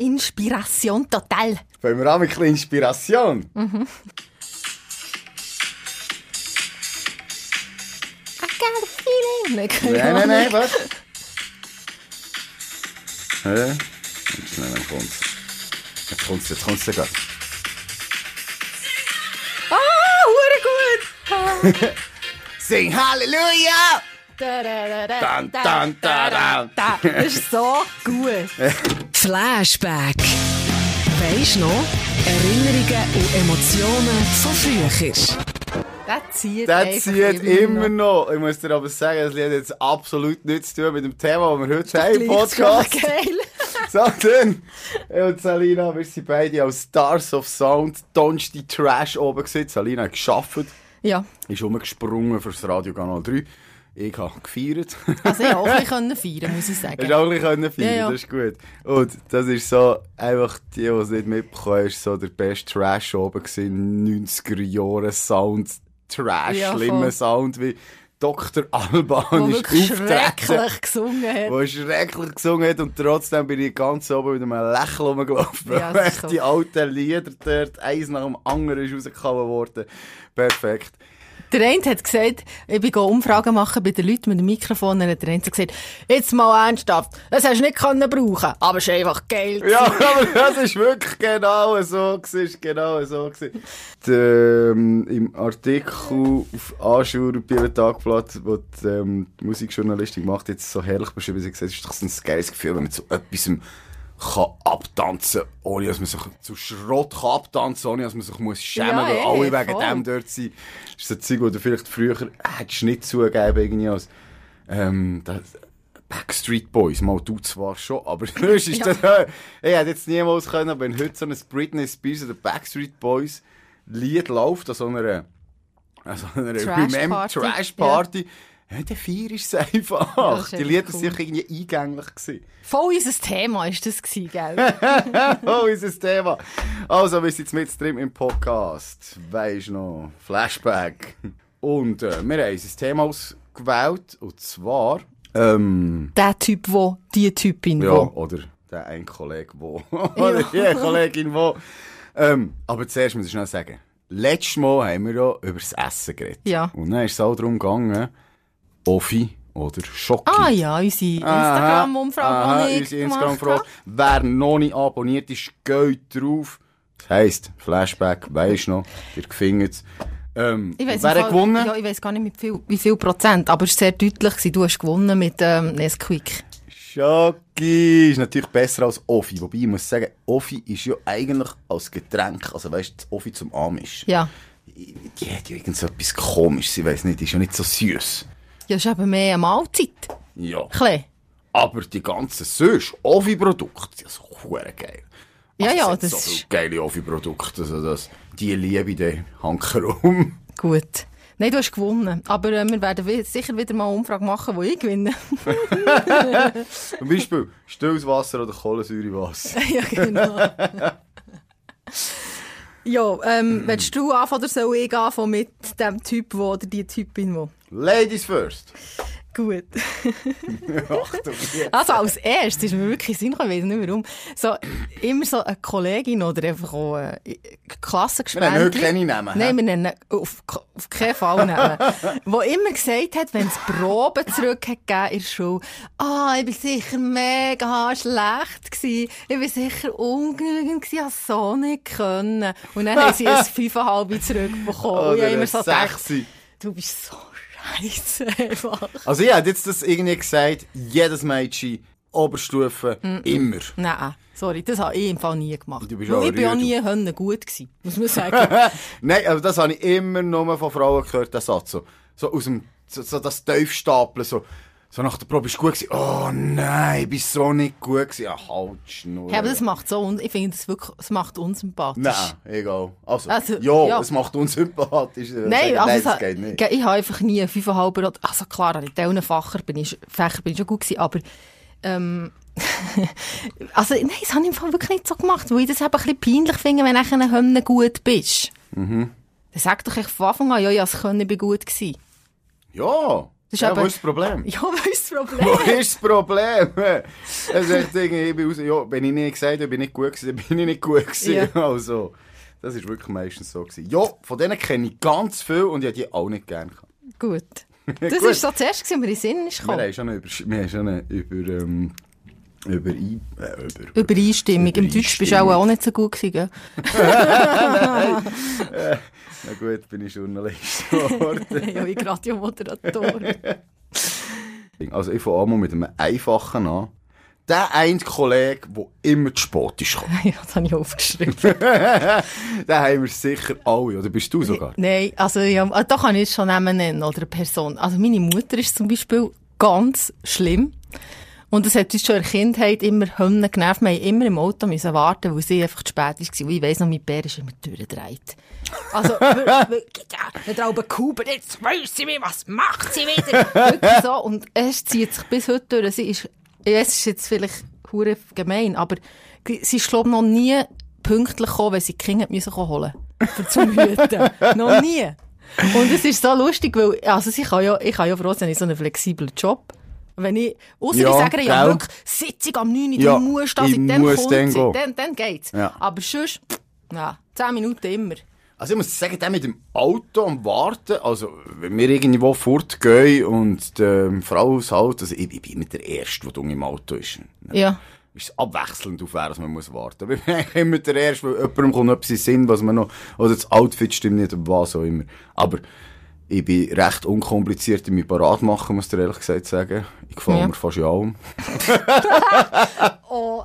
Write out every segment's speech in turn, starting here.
Inspiration total. Wollen wir auch ein bisschen Inspiration? Mhm. I got a feeling. Nein, Nein, nein, was? Hä? Jetzt schnell, dann kommt's. Jetzt kommt's, jetzt kommt's sogar. Ah, hure gut. Sing Halleluja! Da, da, da, da, da, da, da, da. Das ist so gut. Flashback. Weisst noch? Erinnerungen und Emotionen von früher. Das zieht Das zieht immer noch. Ich muss dir aber sagen, das Lied hat jetzt absolut nichts zu tun mit dem Thema, das wir heute haben im Podcast. geil. So, dann, ich und Salina, wir sind beide als Stars of Sound, Donnerstag Trash oben gewesen. Salina hat geschafft, Ja, ist rumgesprungen fürs Radio Kanal 3. Ich habe gefeiert. also ich auch ein bisschen feiern, muss ich sagen. du auch ein bisschen feiern Ja, ja. das ist gut. Und das ist so, einfach die, die es nicht mitbekommen, ist so der beste Trash oben gewesen, 90er Jahre Sound, Trash, Ja, schlimmer Sound wie Dr. Alban ist schrecklich gesungen hat. Wo schrecklich gesungen hat und trotzdem bin ich ganz oben mit einem Lächeln rumgelaufen. Ja, weil so. die alten Lieder dort, eins nach dem anderen ist rausgekommen worden. Perfekt. Der eine hat gesagt, ich bin Umfragen machen bei den Leuten mit dem Mikrofon, und hat der eine gesagt, jetzt mal ernsthaft, das hast du nicht können brauchen, aber es ist einfach geil. Ja, aber das ist wirklich genau so gewesen, ist genau so gewesen. Der, ähm, Im Artikel auf Anschauer Bieler Tagblatt, wo die, ähm, die Musikjournalistin macht, jetzt so herrlich beschrieben, sie hat gesagt, es ist doch so ein geiles Gefühl, wenn man zu etwas kann abtanzen, ohne dass man sich zu Schrott kann abtanzen, ohne dass man sich muss schämen, Ja, weil eh, alle wegen voll. dem dort sind. Das ist so ein Zeug, das du vielleicht früher hättest nicht zugegeben, irgendwie als, ähm, das, Backstreet Boys, mal du zwar schon, aber sonst ist das, äh, ich hätte jetzt niemals können, wenn heute so ein Britney Spears oder Backstreet Boys Lied läuft, an so einer, an so einer Trash Party. Trash Party, ja. Dann feierst du es einfach. Ja, ist die Lieder cool. sicher irgendwie eingänglich gewesen. Voll unser Thema ist das gewesen, gell? oh, unser Thema. Also, wir sind jetzt mit drin im Podcast. Weisst noch, Flashback. Und äh, wir haben unser Thema ausgewählt, und zwar, ähm, der Typ, wo, die Typin, Ja, wo. oder der ein Kollege, wo. oder die Kollegin, wo. Ähm, aber zuerst muss ich schnell sagen, letztes Mal haben wir ja über das Essen geredet. Ja. Und dann ist es auch darum gegangen, Offi oder Schocki. Ah ja, unsere Instagram-Umfrage Aha, unsere gemacht. Instagram-Umfrage. Wer noch nicht abonniert ist, geht drauf. Das heisst, Flashback, weisst noch, ihr findet es. Ähm, Ich weiss wer hat gewonnen? Ja, ich weiß gar nicht, mit viel, wie viel Prozent, aber es war sehr deutlich. Gewesen. Du hast gewonnen mit ähm, Nesquik. Schocki ist natürlich besser als Offi. Wobei ich muss sagen, Offi ist ja eigentlich als Getränk, also weißt du, Offi zum Amisch. Ja. Die hat ja irgend so etwas komisches, ich weiß nicht, die ist ja nicht so süß. Ja, das ist eben mehr eine Mahlzeit. Ja. Klee. Aber die ganzen süß Offi-Produkte, die sind so hure geil. Ja, Also, ja, hat das so ist geile Offi-Produkte, also das, die liebe ich den Hankerum. gut. Nein, du hast gewonnen. Aber äh, wir werden sicher wieder mal eine Umfrage machen, wo ich gewinne. Zum Beispiel stilles Wasser oder Kohlensäurewasser. ja, genau. ja, ähm, willst du anfangen oder soll ich anfangen mit dem Typ, wo, oder die Typin, wo? Ladies first. Gut. Achtung. Also als erstes ist mir wirklich Sinn gekommen, ich weiss nicht mehr warum, so, immer so eine Kollegin oder einfach auch eine Wir Klassengespräche. nennen keine Namen. Nein, wir nennen auf, auf keinen Fall nehmen. Wo immer gesagt hat, wenn es Proben zurück hat gegeben in der Schule, ah, ich bin sicher mega schlecht gewesen, ich bin sicher ungenügend gewesen, ich hab so nicht können. Und dann haben sie ein fünfeinhalb zurückbekommen. Und ich Oder habe immer ein so gedacht, Sechsi. Du bist so scheiße einfach. Also ich hätte jetzt das irgendwie gesagt, jedes Mädchen, Oberstufe, immer. Nein, sorry, das habe ich im Fall nie gemacht. Du bist auch ich bin auch nie Hönne gut gewesen, muss man sagen. Nein, also das habe ich immer nur von Frauen gehört, der Satz. So, so aus dem, so, so das Tiefstapeln, so, so nach der Probe ist gut gewesen. Oh nein, ich bin so nicht gut gewesen. Ja, halt Schnur. ja, aber das macht so, ich finde das wirklich, es macht unsympathisch. Nein, egal. Also, Also, ja, ja. es macht uns sympathisch. äh, Nein, also nein, das geht nicht. ich habe einfach nie fünfeinhalb oder, also klar, in diesen Fächern bin ich, Fächer bin ich schon gut gewesen, aber, ähm, also, nein, das habe ich im Fall wirklich nicht so gemacht, weil ich das eben ein bisschen peinlich finde, wenn du nachher gut bist. Mhm. Dann sag doch echt von Anfang an, ja, ja, es können, ich bin gut gewesen. Ja, Das ist Ja, eben- wo ist das Problem? Ja, was ist das Problem? Wo ist das Problem? Es ist irgendwie, ich bin raus, ja, wenn ich nicht gesagt habe, ich bin nicht gut gewesen, dann bin ich nicht gut gewesen. Ja. Also, das ist wirklich meistens so gewesen. Ja, von denen kenne ich ganz viel und ich habe die auch nicht gerne gehabt. Gut. Das war so zuerst, was mir in den Sinn ist Wir gekommen. haben schon über, wir haben schon über, ähm, über, ein, äh, über, Übereinstimmung. Im Deutsch bist du auch, auch nicht so gut gewesen, gell? Na gut, bin ich Journalist geworden. ja, wie Radiomoderator. also ich fange einmal mit einem einfachen an. Der eine Kollege, der immer zu spät ist ja, das habe ich aufgeschrieben. Den haben wir sicher alle, oder bist du sogar? Nein, also ja, ah, da kann ich es schon nennen, oder eine Person. Also meine Mutter ist zum Beispiel ganz schlimm. Und das hat uns schon in der Kindheit immer Hymnen genervt. Wir haben immer im Auto müssen warten, weil sie einfach zu spät war. Und ich weiss noch, mein Bär ist immer durchgedreht. Also, wirklich, ja, der Alben Kuba, jetzt weiss sie mir, was macht sie wieder? Wirklich so. Und es zieht sich bis heute durch. Sie ist, es ist jetzt vielleicht hure gemein, aber sie ist, glaube noch nie pünktlich gekommen, wenn sie die Kinder müssen holen für zum Hüten. noch nie. Und es ist so lustig, weil, also sie kann ja, ich kann ja froh sein, ich so einen flexiblen Job. Wenn ich, ausser Ja, ich sage, ja, wirklich, Sitzung am 9 Uhr, Ja, du musst da ich sein, dann muss kommt dann sie, gehen. dann, dann geht's. Ja. Aber sonst, ja, 10 Minuten immer. Also ich muss sagen, der mit dem Auto am Warten, also wenn wir irgendwo fortgehen und die Frau aushält, also ich, ich bin immer der Erste, der dumm im Auto ist. Ja. Ist es abwechselnd auf wer, dass man muss warten. Aber ich bin immer der Erste, weil jemandem kommt etwas in Sinn, was man noch, oder das Outfit stimmt nicht, was auch immer. Aber ich bin recht unkompliziert in mir parat machen, muss ich ehrlich gesagt sagen. Ich gefällt Ja. mir fast allem. Oh,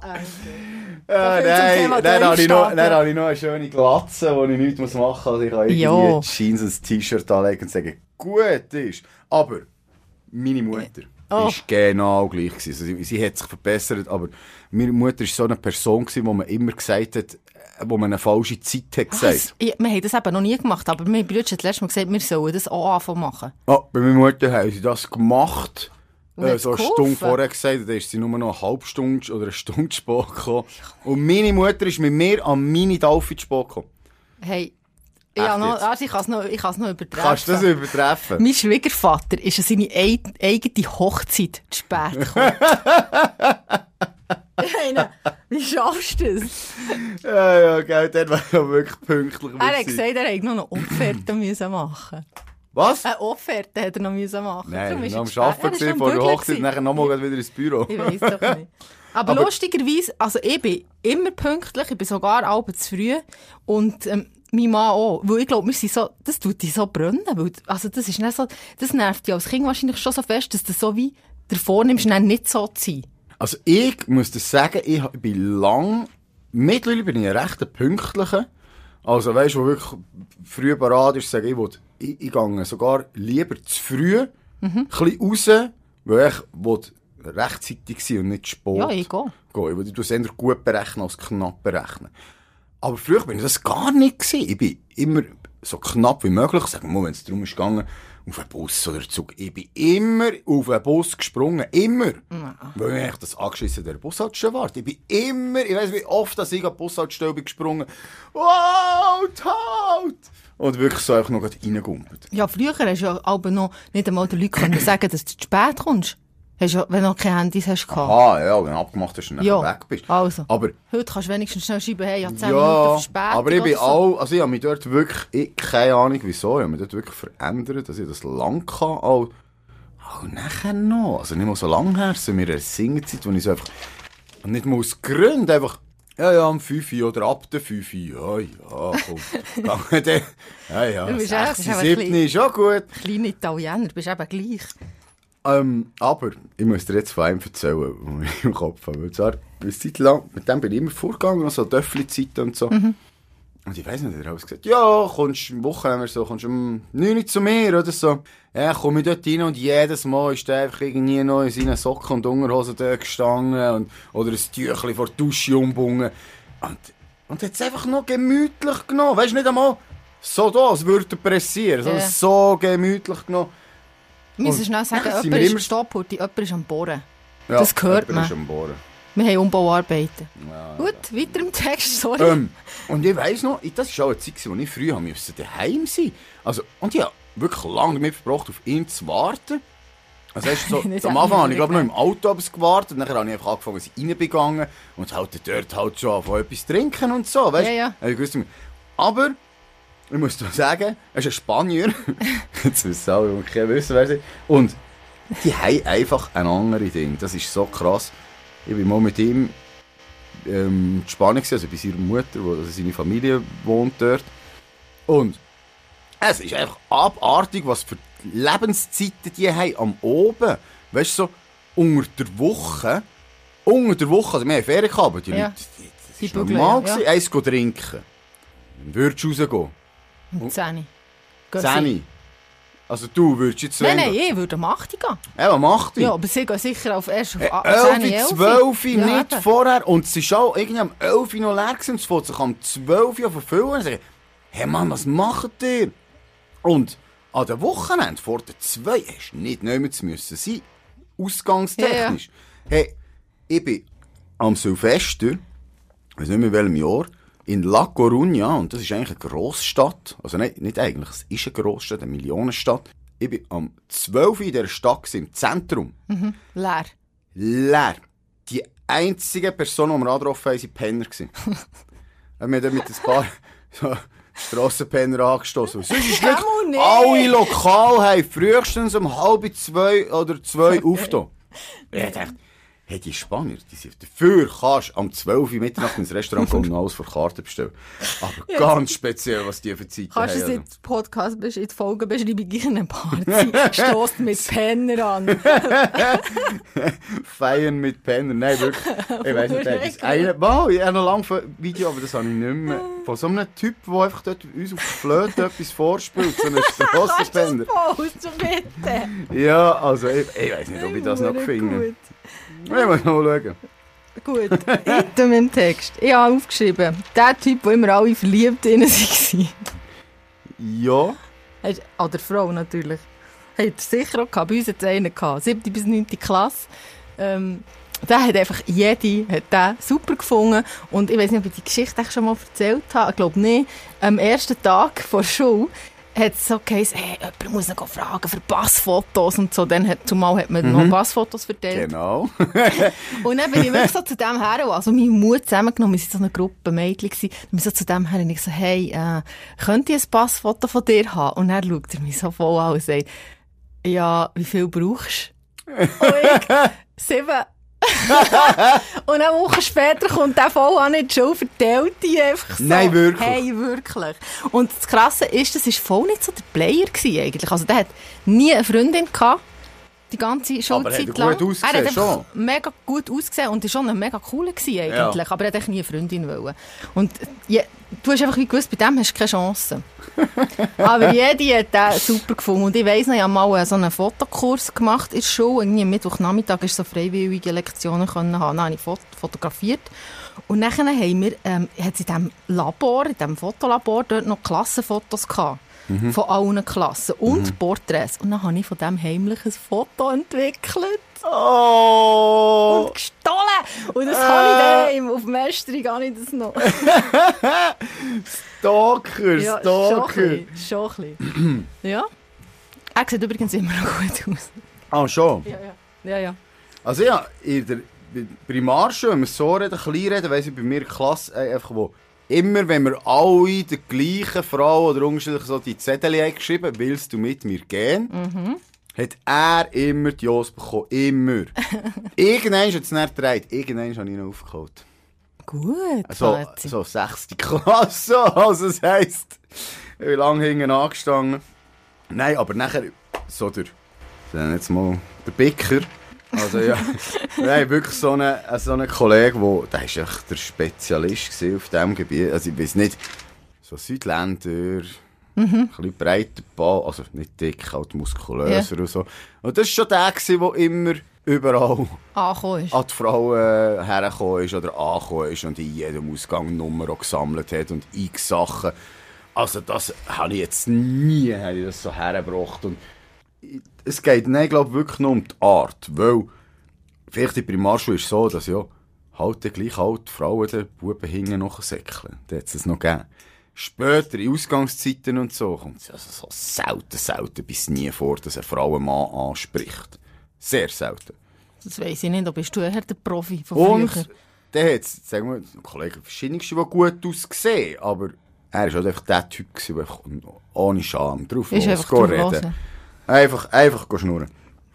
Äh, viel zum Thema nein, dann habe ich, noch, dann habe ich noch eine schöne Glatze, wo ich nichts machen muss. Also ich kann irgendwie Ja. Jeans und ein T-Shirt anlegen und sagen, gut ist. Aber meine Mutter Oh. ist genau gleich gewesen. Also sie, hat sich verbessert, aber meine Mutter ist so eine Person gewesen, wo man immer gesagt hat, äh, wo man eine falsche Zeit hat gesagt. Was? Ja, wir haben das eben noch nie gemacht, aber mein Bruder hat das letzte Mal gesagt, wir sollen das auch anfangen machen. Ah, bei meiner Mutter haben sie das gemacht. Äh, so eine? Stunde vorher gesagt, dann ist sie nur noch eine halbe Stunde oder eine Stunde spät gekommen. Und meine Mutter ist mit mir an meine Taufe spät gekommen. Hey, ja, noch, also ich kann es noch, ich noch übertreffen. Kannst du das übertreffen? Mein Schwiegervater ist an seine ei- eigene Hochzeit zu spät gekommen. Ich meine, wie schaffst du das? Ja, ja, gell, der war ja wirklich pünktlich. Er hat gesagt, er hätte noch eine Offerte müssen machen Was? Eine Offerte hätte er noch müssen machen Nein, am er zu spät. Arbeiten am vor der Hochzeit, gewesen. nachher nochmal wieder ins Büro. Ich weiß doch nicht. Aber, Aber- lustigerweise, also ich bin immer pünktlich, ich bin sogar abends zu früh und ähm, mein Mann auch. Weil ich glaube, wir sind so, das tut dich so brennen. Weil, also das ist nicht so, das nervt dich als Kind wahrscheinlich schon so fest, dass du so wie davor nimmst, dann nicht so zu sein. Also ich muss dir sagen, ich bin lang, mittlerweile bin ich ein rechter Pünktlicher. Also weißt du, wo wirklich früh parat ist, sage ich, will, ich, ich gehe sogar lieber zu früh, Mhm. ein bisschen raus, weil ich will rechtzeitig sein und nicht spät. Ja, ich gehe. Ich will es eher gut berechnen als knapp berechnen. Aber früher bin ich das gar nicht gewesen. Ich bin immer so knapp wie möglich, sagen wir mal, wenn es darum ist gegangen, auf einen Bus oder einen Zug. Ich bin immer auf einen Bus gesprungen. Immer. Weil ich das angeschissen der Bushaltestelle warte. Ich bin immer, ich weiss wie oft, dass ich an die Bushaltestelle bin gesprungen. Wow, halt! Und wirklich so einfach noch reingumpelt. Ja, früher hast du ja aber noch nicht einmal den Leuten können sagen, dass du zu spät kommst. Hast ja, wenn du noch keine Handys hast gehabt. Ah, ja, wenn du abgemacht hast und dann Ja, weg bist. also. Aber Heute kannst du wenigstens schnell schreiben, hey, ja, 10 Minuten Ja, verspätet. aber ich bin so. auch, also ich habe mich dort wirklich, ich, keine Ahnung wieso, ich habe mich dort wirklich verändert, dass ich das lang kann, auch, auch nachher noch, also nicht mal so lang her, so in meiner Singezeit, wo ich so einfach, und nicht mal aus Gründen, einfach, ja, ja, am 5 Uhr oder ab der 5 Uhr, ja, ja, komm, dann, ja, ja, Du bist 6, echt- das ist 7 einfach ist schon gut. Kleine Italiener, bist eben gleich. Ähm, aber ich muss dir jetzt von einem erzählen, was ich im Kopf habe. Und zwar, eine Zeit lang, mit dem bin ich immer vorgegangen, so Döffli-Zeiten und so. Und ich weiss nicht, er hat gesagt, ja, kommst am Wochenende so, kommst um 9 Uhr zu mir oder so. Ja, komm ich dort rein und jedes Mal ist der einfach irgendwie noch in seinen Socken und Unterhosen dort gestanden und, oder ein Tüchlein vor die Dusche umgebunden. Und, und hat es einfach noch gemütlich genommen. Weißt du, nicht einmal so da, als würde er pressieren, sondern Ja. so gemütlich genommen. Wir müssen schnell sagen, jemand ist im jemand ist am Bohren. Ja, Das hört jemand man. Wir haben Umbauarbeiten. Ja. Gut, weiter im Text, sorry. Ähm, und ich weiss noch, das war auch eine Zeit, wo ich früh haben musste daheim sein. Also, und ich habe wirklich lange damit verbracht, auf ihn zu warten. Also weißt, du, so, am Anfang habe ich glaube noch im. Autobus gewartet, und dann habe ich einfach angefangen, dass ich reingegangen und halt dort halt schon von etwas trinken und so, weißt Ja, ja. Gewusst, Aber, ich muss dir sagen, er ist ein Spanier. Jetzt wissen alle, kennen, wissen, wer sie. Und die haben einfach ein anderes Ding. Das ist so krass. Ich bin mal mit ihm ähm, in Spanien, gewesen, also bei seiner Mutter, wo also seine Familie wohnt dort. Und es ist einfach abartig, was für Lebenszeiten die haben am Oben. Weißt du, so unter der Woche, unter der Woche, also wir haben Ferien gehabt, aber die Ja. Leute, das ist bügeln, normal ja. gewesen, eins trinken. Dann würdest du rausgehen. 10 Uhr. Gehen sie. Zehni. Also du würdest jetzt Nein, nein, ich würde um 8 Uhr gehen. Ja, macht die? Ja, aber sie gehen sicher auf erst auf Hey, a- 11, 10, 11. 12, Ja, nicht eben. vorher. Und ist auch irgendwie am 11 noch leer gewesen. es fängt sich am 12 Uhr verfüllen. Und ich sage, hey Mann, was macht ihr? Und an den Wochenende vor den zwei hast du nicht mehr zu müssen sein. Ausgangstechnisch. Hey, ich bin am Silvester, ich weiß nicht mehr in welchem Jahr, in La Coruña, und das ist eigentlich eine Grossstadt, also nicht, nicht eigentlich, es ist eine Grossstadt, eine Millionenstadt. Ich bin am 12 Uhr in dieser Stadt, im Zentrum Leer. leer. Die einzige Person, die wir angetroffen haben, waren Penner. gewesen. wir haben mit ein paar so, Strassenpenner angestoßen. Sonst ist wirklich, nicht. alle Lokale haben frühestens um halb zwei oder zwei aufgetan. Ich dachte, hey, die Spanier, die sind dafür kannst du am 12 Uhr Mitternacht ins Restaurant kommen und alles vor Karte bestellen. Aber ganz speziell, was die für Zeiten Kannst du es haben. in Podcast, in die Folgenbeschreibung in eine Party? Stoßt mit Penner an. Feiern mit Penner. Nein, wirklich. Ich weiss nicht, das eine, wow, ich habe noch lange ein Video, aber das habe ich nicht mehr. Von so einem Typ, der einfach dort uns auf der Flöte etwas vorspielt. So einem Strassenpenner. Bitte. Ja, also ich, ich weiß nicht, ob ich das noch finde. Gut. Ich muss mal schauen. Gut, hinter meinem Text. Ich habe aufgeschrieben, der Typ, wo immer alle verliebt in waren. Ja. Hast- Oder Frau natürlich. Hat er sicher auch gehabt. Bei uns hat es einen gehabt. 7. bis 9. Klasse. Ähm, der hat einfach jede hat den super gefunden. Und ich weiß nicht, ob ich die Geschichte schon mal erzählt habe. Ich glaube nicht. Am ersten Tag vor der Schule hat es so geheißen, hey, jemand muss ihn fragen für Passfotos und so. Dann hat, zumal hat man noch Passfotos verteilt. Genau. Und dann bin ich wirklich so zu dem her, also mein Mut zusammengenommen, wir waren so eine Gruppe Mädchen, gewesen, ich so zu dem her und ich so, hey, äh, könnt ihr ein Passfoto von dir haben? Und dann schaut er mich so voll an und sagt, ja, wie viel brauchst du? Und ich, sieben. und eine Woche später kommt der voll an in die Schule, verteilt die einfach so. Nein, wirklich? Hey, wirklich. Und das Krasse ist, das war voll nicht so der Player gewesen, eigentlich. Also der hat nie eine Freundin gehabt. Die ganze Schulzeit gut lang. ausgesehen, er hat schon? mega gut ausgesehen und ist schon ein mega cooler gewesen eigentlich. Ja. Aber er hat eigentlich nie eine Freundin wollen. Und ja, du hast einfach wie gewusst, bei dem hast du keine Chance. Aber jede hat den super gefunden. Und ich weiss noch, ich habe mal so einen Fotokurs gemacht in der Schule. Irgendwie am Mittwochnachmittag ist so freiwillige Lektionen können haben. Dann habe ich Fot fotografiert. Und dann haben wir, ähm, hat es in diesem Labor, in diesem Fotolabor, dort noch Klassenfotos gehabt. Von allen Klassen. Und Porträts. Und dann habe ich von dem heimlich ein Foto entwickelt. Oh! Und gestohlen! Und das habe ich daheim. Auf dem Estrig habe ich das noch. Stalker, Ja, schon ein Stalker. bisschen. Schon ein bisschen. ja. Er sieht übrigens immer noch gut aus. Ah, schon. Ja, ja. Ja, ja. Also ja, in der Primarschule, wenn wir so reden, klein reden, weiss ich bei mir Klasse äh, einfach, wo immer, wenn wir alle der gleichen Frau oder unterschiedlich so die Zettel haben geschrieben, willst du mit mir gehen? Hat er immer die Jos bekommen. Immer. Irgendwann hat es nicht gedreht. Irgendwann habe ich ihn aufgeholt. Gut, So, Fazit. so sechste Klasse. Also, das heisst, ich bin lange hinten angestanden. Nein, aber nachher, so der, jetzt mal, der Bicker. Also ja, nein, wirklich so einen so eine Kollege, wo, der ist echt der Spezialist auf diesem Gebiet. Also ich weiß nicht, so Südländer, ein bisschen breiter Ball, also nicht dick, halt muskulöser und so. Und das war schon der, gewesen, der immer überall Angekommen ist. an die Frauen hergekommen ist oder angekommen ist und in jedem Ausgang Nummer gesammelt hat und x Sachen. Also das habe ich jetzt nie habe ich das so hergebracht. Und es geht, nein, glaube wirklich nur um die Art, weil vielleicht in Primarschule ist es so, dass ja halt dann gleich halt Frauen den Buben hinten noch säckeln. Da hat es noch gegeben. Später, in Ausgangszeiten und so, kommt es also so selten, selten bis nie vor, dass eine Frau einen Mann anspricht. Sehr selten. Das weiss ich nicht, da bist du eher der Profi von Und früher. der hat, sagen wir, ein Kollege, verschiedenste, die gut ausgesehen, aber er war halt einfach der Typ, der einfach ohne Scham drauf Ist einfach drauf reden. Einfach, einfach schnurren.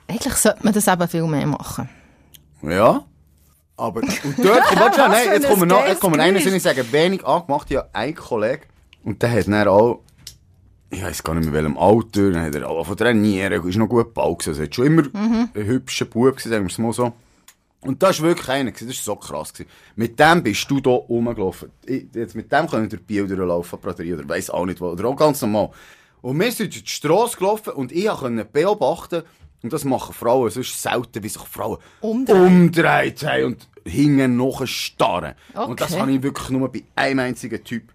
Eigentlich sollte man das eben viel mehr machen. Ja. Aber, und dort, komm, warte schnell, Was nein, jetzt kommen wir noch, jetzt kommen Geräusch. ich sagen, wenig angemacht, ja, ein Kollege, und der hat dann auch, ich weiss gar nicht mehr welchem Alter, dann hat er auch von trainieren, ist noch gut gebaut gewesen, also hat schon immer Mhm. ein hübscher Bub gewesen, sagen wir es mal so. Und das war wirklich einer, das war so krass. Gewesen. Mit dem bist du hier rumgelaufen. Ich, jetzt mit dem können wir durch Biel durchlaufen, oder weiss auch nicht wo, oder auch ganz normal. Und wir sind durch die Strasse gelaufen und ich konnte beobachten, und das machen Frauen, es ist selten, wie sich Frauen Umdrehen. umdreht haben und hingen noch starren. Okay. Und das habe ich wirklich nur bei einem einzigen Typ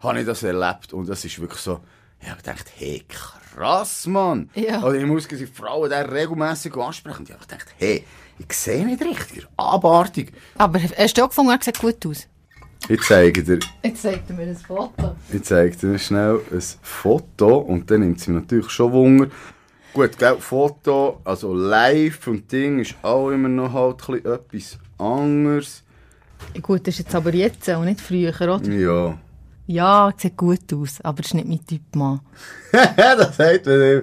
habe ich das erlebt. Und das ist wirklich so, ich habe gedacht, hey, krass, Mann. Ja. Oder ich muss die Frauen da regelmässig ansprechen. Und ich habe gedacht, hey, ich sehe nicht richtig, abartig. Aber hast du auch gefunden, er sieht gut aus? Ich zeige dir, Jetzt zeigt er mir ein Foto. ich zeige dir schnell ein Foto und dann nimmt sie mir natürlich schon Wunder. Gut, gell, Foto, also live und Ding ist auch immer noch halt etwas anderes. Gut, das ist jetzt aber jetzt und nicht früher, oder? Ja. Ja, sieht gut aus, aber das ist nicht mein Typ Mann. das sagt man ihm.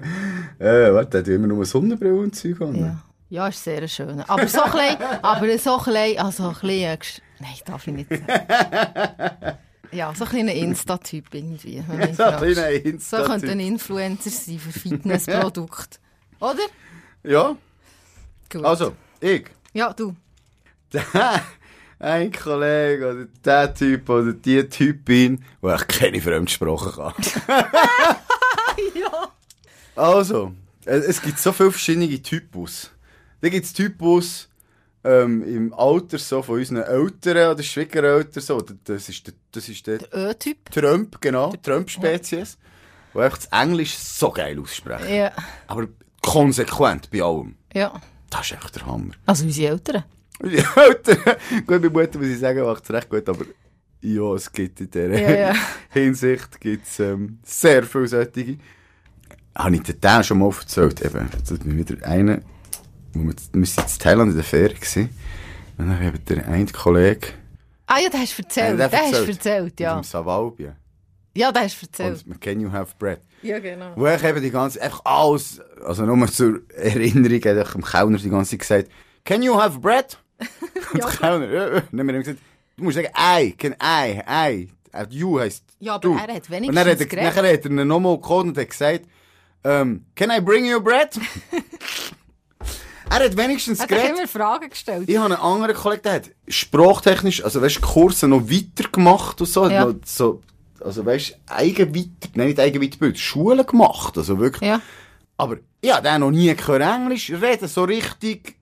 Äh, warte, der hat immer nur Sonnenbrille und Zeug an. Ja. Ja, ist sehr schön. Aber so klein, aber so klein, also ein bisschen, nein, darf ich nicht sagen. Ja, so ein kleiner Insta-Typ irgendwie. mich So ein kleiner So Insta-Typ. könnte ein Influencer sein für Fitnessprodukte. Oder? Ja, Gut. also, ich. Ja, du. Der, ein Kollege oder der Typ oder die Typin, wo ich keine Fremdsprache kann. Ja. Also, es, es gibt so viele verschiedene Typus. Da gibt es Typus ähm, im Alter so von unseren Eltern oder Schwiegereltern. So. Das ist der, das ist der Ö-Typ. Trump, genau, Trump-Spezies. Die einfach das Englisch so geil aussprechen. Ja. Aber konsequent bei allem. Ja. Das ist echt der Hammer. Also unsere Eltern. Die Eltern, gut, bei Mutter muss ich sagen, macht es recht gut, aber ja, es gibt in dieser Ja, ja. Hinsicht gibt's, ähm, sehr viele solche. Habe ich dir den schon mal erzählt? Eben, jetzt hat mir wieder einer, wo wir, sind in Thailand in der Ferien gewesen. Und dann eben der eine Kollege, Ah ja, das hast du erzählt. der Das hast du erzählt. ja. mit dem Savalbien. Ja, das hast du erzählt. Und Can you have bread? Ja, genau. Wo ich eben die ganze, einfach alles, also nur zur Erinnerung, hat ich dem Kellner die ganze Zeit gesagt, Can you have bread? Und der Kellner, ja, ja. Und dann haben gesagt, du musst sagen, I, can I, I. Äh, You heisst Ja, aber du. er hat wenigstens Und dann hat er, geredet. nachher hat er nochmal gekommen und hat gesagt, ähm, Can I bring you bread? er hat wenigstens Hat er geredet. immer Fragen gestellt? Ich habe einen anderen Kollegen, der hat sprachtechnisch, also weißt, Kurse noch weiter gemacht und so. Ja. So also weißt, eigenweiter, nein, nicht eigenweiterbild, Schulen gemacht, also wirklich. Ja. Aber ja, der hat noch nie gehört Englisch reden, so richtig.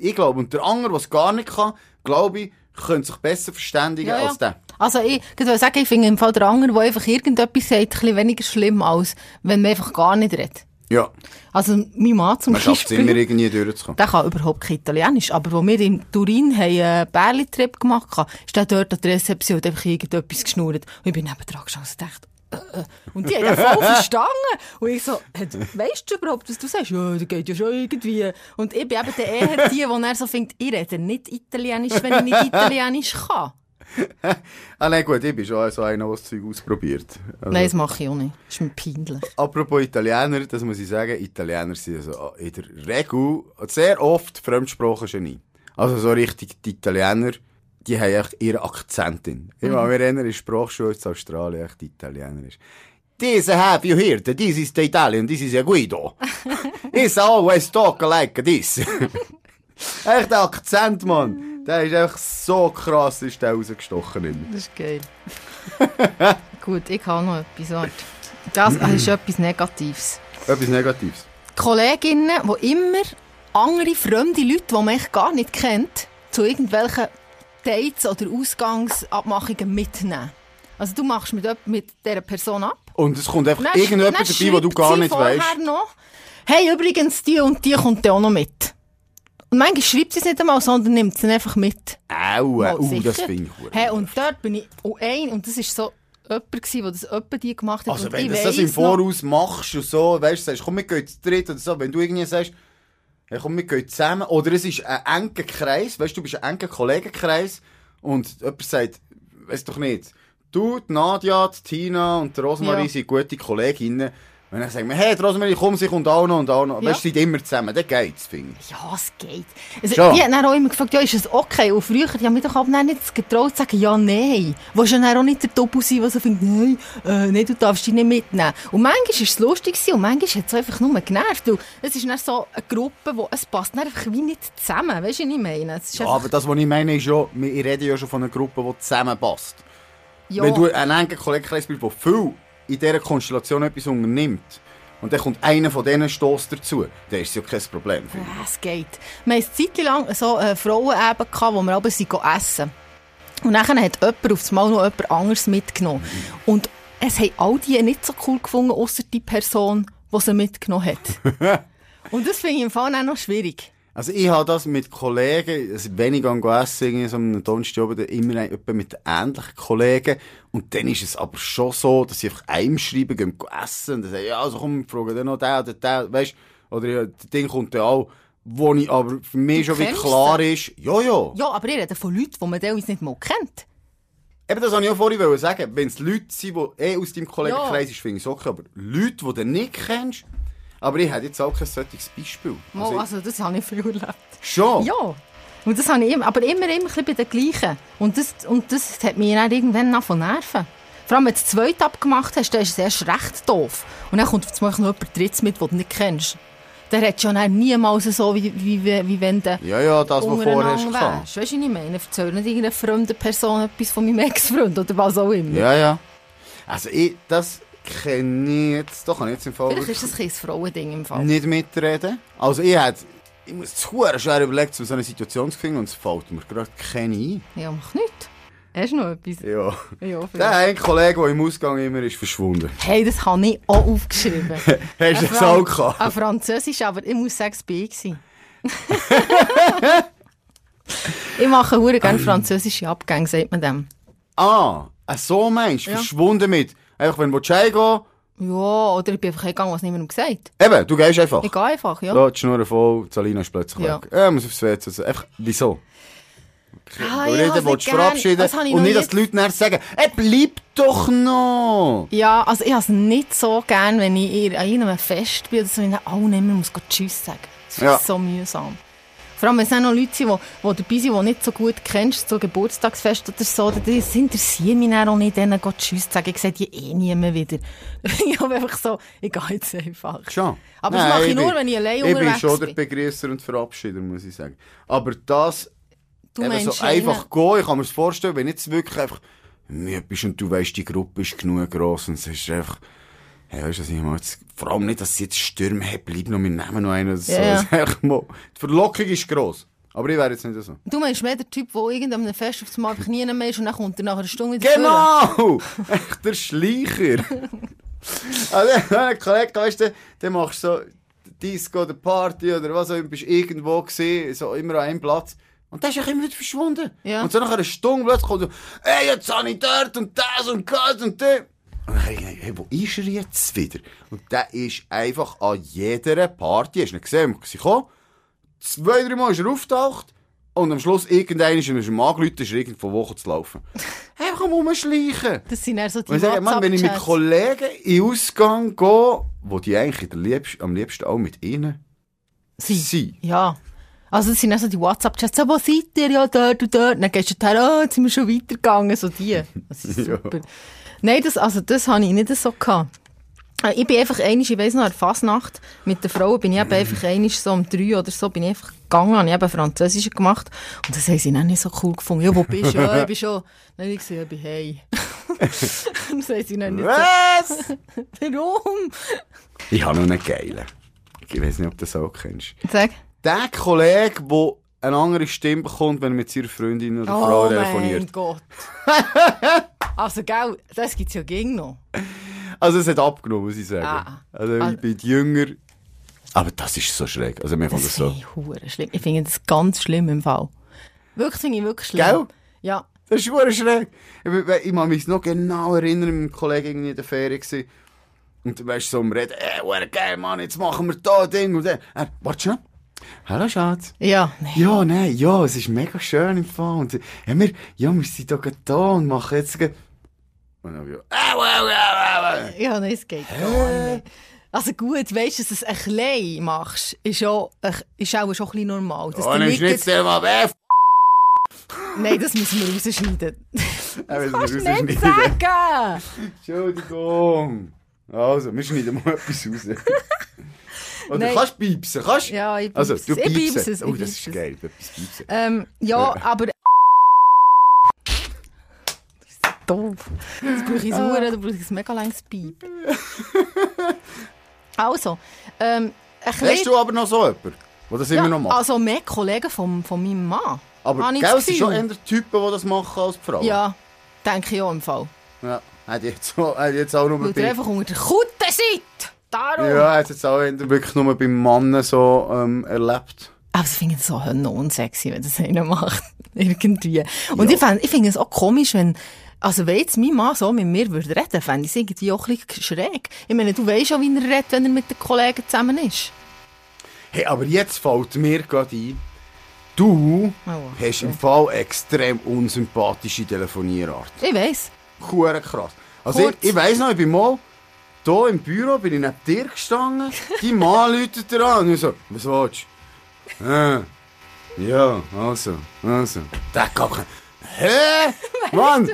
Ich glaube, und der andere, der es gar nicht kann, glaube ich, könnte sich besser verständigen Ja, ja. als der. Also ich, ich würde sagen, ich finde im Fall der andere, der einfach irgendetwas sagt, ein bisschen weniger schlimm, als wenn man einfach gar nicht redet. Ja, Also mein Mann zum man schafft es immer Beispiel, irgendwie durchzukommen. der kann überhaupt kein Italienisch, aber wo wir in Turin haben einen Bärli-Trip gemacht haben, ist der dort an der Rezeption einfach irgendetwas geschnurrt. Und ich bin nebendran gestanden und dachte, äh, äh. Und die haben das voll verstanden. Und ich so, hey, weisst du überhaupt, was du sagst? Ja, das geht ja schon irgendwie. Und ich bin eben der eher die, die er so findet, ich rede nicht Italienisch, wenn ich nicht Italienisch kann. Ah nein, gut, ich bin schon so einer, der das Zeug ausprobiert. Also, Nein, das mache ich auch nicht. Das ist mir peinlich. Apropos Italiener, das muss ich sagen, Italiener sind also in der Regel sehr oft Fremdsprachengenie. Also so richtig, die Italiener, die haben echt ihren Akzent in. Ich kann mich erinnern, in der Sprachschule in Australien echt Italienerisch. This I have you here, this is the Italian, this is a Guido. He's always talk like this. echt der Akzent, Mann. Der ist einfach so krass, ist der rausgestochen immer. Das ist geil. Gut, ich habe noch etwas. Warte. Das ist etwas Negatives. Etwas Negatives. Kolleginnen, die immer andere fremde Leute, die man echt gar nicht kennt, zu irgendwelchen Dates oder Ausgangsabmachungen mitnehmen. Also du machst mit, mit dieser Person ab. Und es kommt einfach irgendjemand dabei, wo du gar nicht weißt. noch, hey, übrigens, die und die kommt ja auch noch mit. Und manchmal schreibt sie es nicht einmal, sondern nimmt sie einfach mit. Aua, Mal uh, das finde ich gut. Hey, und dort bin ich auch ein, und das ist so jemand gewesen, der das etwa die gemacht hat. Also und wenn du das im weiss noch- Voraus machst und so, weißt du, sagst, komm, wir gehen zu dritt oder so, wenn du irgendwie sagst, hey, komm, wir gehen zusammen. Oder es ist ein enger Kreis, weißt du, du bist ein enger Kollegenkreis und jemand sagt, weiss doch nicht, du, die Nadja, die Tina und die Rosmarie Ja. sind gute Kolleginnen. Wenn ich sage, hey, Rosmarie, komm, sie kommt auch noch und auch noch. Ja. Weißt sie sind immer zusammen, dann geht's, finde ich. Ja, es geht. Also, Schon. die haben dann auch immer gefragt, ja, ist es okay? Und früher, die haben mich doch dann nicht getraut zu sagen, ja, nein. Willst du dann auch nicht der Doppel sein, der so findet, nein, äh, nein, du darfst dich nicht mitnehmen. Und manchmal war es lustig und manchmal hat es einfach nur genervt. Und es ist dann so eine Gruppe, wo es passt dann einfach wie nicht zusammen. Weißt du, was ich meine? Ist Ja, einfach, aber das, was ich meine, ist ja, ich rede ja schon von einer Gruppe, die zusammenpasst. ja, Wenn du einen engen Kollegenkreis bist, der viel in dieser Konstellation etwas unternimmt, und dann kommt einer von denen Stoss dazu, dann ist es ja kein Problem. Ja, es geht. Wir hatten eine Zeit lang so äh, Frauen eben gehabt, wo wir aber essen. Und dann hat jemand auf einmal noch jemand anderes mitgenommen. Und es haben all die nicht so cool gefunden, außer die Person, die sie mitgenommen hat. Und das finde ich im Fall auch noch schwierig. Also ich habe das mit Kollegen, also weniger an essen, irgendwie so am Donnerstag oben, immer etwa mit ähnlichen Kollegen. Und dann ist es aber schon so, dass sie einfach einem schreiben, gehen essen und dann sagen, ja, also komm, fragen dann noch den oder den, weißt Oder ja, das Ding kommt dann auch, wo ich aber für mich schon wie klar ist, ja, ja. Ja, aber ich rede von Leuten, die man teilweise nicht mal kennt. Eben, das wollte ich auch vorhin sagen. Wenn es Leute sind, die eh aus deinem Kollegenkreis ist, finde ich es okay. Aber Leute, die du nicht kennst, aber ich hätte jetzt auch kein solches Beispiel. Also, Also, das habe ich viel erlebt. schon? Ja. Und das habe ich immer, aber immer, immer ein bisschen bei den gleichen. Und das, und das hat mich dann irgendwann nach von nerven. Vor allem, wenn du das zweite abgemacht hast, dann ist es erst recht doof. Und dann kommt auf einmal noch jemand drittes mit, den du nicht kennst. Der hat schon niemals so, wie, wie, wie, wie wenn du Ja, ja, das, was vorher hast. Weißt du, was ich meine? Erzähl nicht irgendeiner fremden Person etwas von meinem Ex-Freund oder was auch immer. Ja, ja. Also, ich, das kenne ich jetzt, da kann ich jetzt im Fall Vielleicht ist das ein ein Frauending im Fall. nicht mitreden. Also, ich hätte, ich muss zu schwer überlegt, so eine Situation zu finden und es fällt mir gerade keine ein. Ja, mach nichts. Hast du noch etwas? Ja. Ja, Der eine Kollege, der im Ausgang immer ist verschwunden. Hey, das habe ich auch aufgeschrieben. Hast du Ein das auch gehabt? Ein Französisch, aber ich muss sagen, es war ich. mache hure gerne französische Abgänge, sagt man dem. Ah, so meinst du? Ja. Verschwunden mit. Einfach, wenn du heimgehen Ja, oder ich bin einfach gegangen, was niemandem gesagt Eben, du gehst einfach. Ich gehe einfach, ja. Ja, die Schnur voll, Salina ist plötzlich Ja. weg. Ja, muss aufs WC. Also einfach, wieso? Ah, willst nicht du verabschieden gern. Das habe ich und nicht, dass die Leute nachher sagen, ey, bleib doch noch! Ja, also ich habe es nicht so gern, wenn ich an irgendeinem Fest bin wenn ich allen immer muss Tschüss sagen. Das ist Ja. so mühsam. Vor allem, wenn es auch noch Leute sind, die, die dabei sind, die nicht so gut kennst, so Geburtstagsfest oder so, das interessiert mich dann auch nicht, denen go Tschüss zu sagen. Ich sehe die eh nie mehr wieder. ich habe einfach so, ich gehe jetzt einfach. Schon. Aber das Nein, mache ich nur, bin- wenn ich allein Ich bin unterwegs schon der bin. Begrüßer und Verabschieder, muss ich sagen. Aber das, Du eben so einfach gehen, ich kann mir das vorstellen, wenn jetzt wirklich einfach müde bist und du weißt, die Gruppe ist genug gross und es ist einfach, hey, weißt du, was ich meine? Vor allem nicht, dass sie jetzt Stürme haben, bleib noch, wir nehmen noch einen so. Ja, die Verlockung ist gross. Aber ich wäre jetzt nicht so. Du meinst mehr der Typ, der irgendeinem Fest auf einmal einfach nie mehr ist und dann kommt er nach einer Stunde wieder. Genau! Echt der Schleicher. also, ein Kollege, weißt du, dann machst du so Disco oder Party oder was auch immer, bist irgendwo gesehen, so immer an einem Platz. Und dann ist er immer wieder verschwunden. Ja. Und so nach einer Stunde plötzlich kommt so, ey, jetzt habe ich dort und das und das und das. Und dann denke ich, hey, wo ist er jetzt wieder? Und der ist einfach an jeder Party, hast du ihn gesehen, sie kommen, zwei, drei Mal ist er auftaucht und am Schluss irgendeiner ist er ihm angerufen, ist er irgendwo Wochen zu laufen. Einfach am Rumschleichen. Das sind dann so die Und ich sage, Mann, wenn ich mit. Kollegen in Ausgang gehe, wo die eigentlich der liebst, am liebsten auch mit ihnen Sie. sind. Ja. Also das sind also die WhatsApp-Chats, so, wo seid ihr? Ja, dort und dort. Dann gehst du her, oh, jetzt sind wir schon weitergegangen, so die. Das ist Ja. Nein, das, also das habe ich nicht so gehabt. Äh, Ich bin einfach einmal, ich weiss noch, an der Fasnacht mit der Frau bin ich eben einfach einmal so um drei oder so bin ich einfach gegangen, habe ich eben Französisch gemacht und das haben sie dann nicht so cool gefunden. Ja, wo bist du? Ja, ich bin schon. Dann habe ich gesagt, ich bin hey. das haben sie dann nicht Was? so. Warum? Ich habe noch einen geilen. Ich weiß nicht, ob du das auch kennst. Sag. Der Kollege, der eine andere Stimme bekommt, wenn er mit seiner Freundin oder Frau Oh mein telefoniert. Gott. also, gell, das gibt's ja gegen noch. Also es hat abgenommen, muss ich sagen. Ah. Also ich bin jünger. Aber das ist so schräg. Also mir fand Das das so. ich schlimm. Ich finde das ganz schlimm im Fall. Wirklich, finde ich wirklich schlimm. Gell? Ja. Das ist verdammt schräg. Ich, ich, kann mich noch genau erinnern, mit einem Kollegen irgendwie in der Ferien gewesen. Und du weißt so am Reden, ey, hure geil, Mann, jetzt machen wir da Ding und dann. Er, warte schon. Hallo Schatz. Ja, nee. Ja, nein, ja, es ist mega schön im Fall. Und, ja, wir, ja, wir sind doch da und machen jetzt. Und dann, ja, au, au, au. Ja, nein, es geht gar nicht. Also gut, weißt du, dass du es ein klein machst, ist, ja, ist auch schon ein bisschen normal. Dass Oh, nimmst nicht mal weg. Nein, das müssen wir rausschneiden. Er will Kannst du nicht sagen! Entschuldigung. Also, wir schneiden mal etwas raus. Oder Nein. kannst du piepsen? Kannst Ja, ich Also, piepse du es. Ich piepsen. piepse es, Oh, das ist geil, etwas piepsen. Ähm, ja, Ja. aber... Das ist doof. Jetzt brauche ich Ah. Huren, dann brauche ich ein mega langes Piep. Also, ähm, Hast du aber noch so jemanden, der das ja, immer noch macht? Also mehr Kollegen von, von meinem Mann. aber gell, sind schon eher Typen, die das machen als die Frauen. Ja, denke ich auch im Fall. ja. Hat jetzt, hat jetzt auch nur Weil ihr einfach unter der Kutte seid. Darum. Ja, hat jetzt auch wirklich nur beim Mann so ähm, erlebt. Aber ich finde es so unsexy, wenn das einer macht. Irgendwie. Und ich, fänd- ich finde es auch komisch, wenn, also wenn jetzt mein Mann so mit mir würde reden, fände ich es irgendwie auch ein bisschen schräg. Ich meine, du weißt schon, wie er redet, wenn er mit den Kollegen zusammen ist. Hey, aber jetzt fällt mir gerade ein, du Oh, hast im Fall extrem unsympathische Telefonierart. Ich weiss. Hure krass. Also Kurz. ich, ich weiss noch, ich bin mal hier im Büro, bin ich neben dir gestanden, die Mann läutet dir an und ich so, was willst du? Äh, ja, also, also. Der Kacke. Hä? Mann!